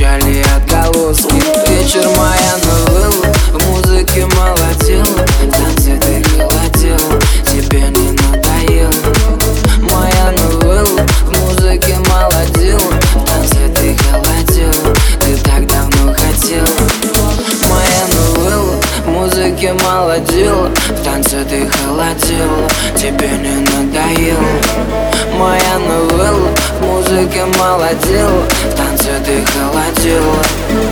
печали отголоски. Вечер моя новелла, в музыке молотила В танце ты холодела, тебе не надоело. Моя новелла, в музыке молодила В танце ты холодела, ты так давно хотела. Моя новелла, в музыке молодила В танце ты холодела, тебе не надоело. Моя новелла музыке молодил В танце ты холодил.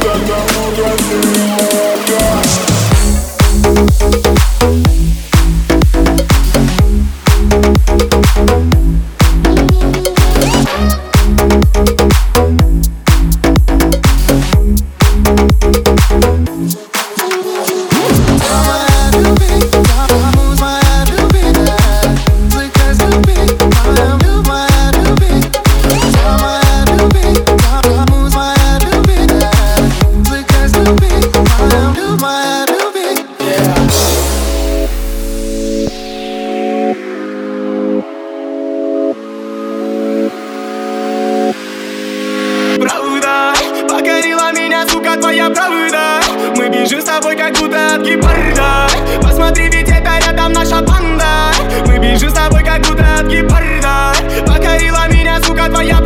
Когда мы тобой как будто от гепарда. Посмотри, ведь это рядом наша банда. Мы бежим с тобой, как будто от гепарда. Покорила меня, сука, твоя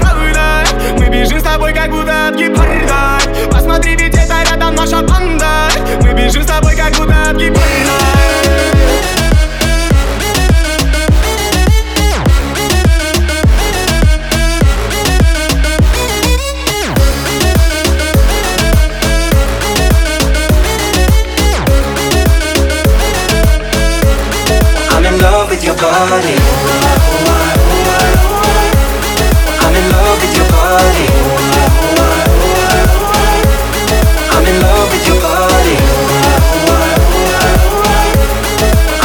body. I'm in love with your body. I'm in love with your body.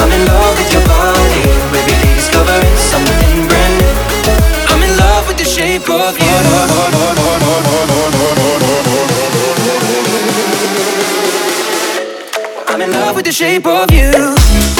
I'm in love with your body. Every day discovering something brand new. I'm in love with the shape of you. I'm in love with the shape of you.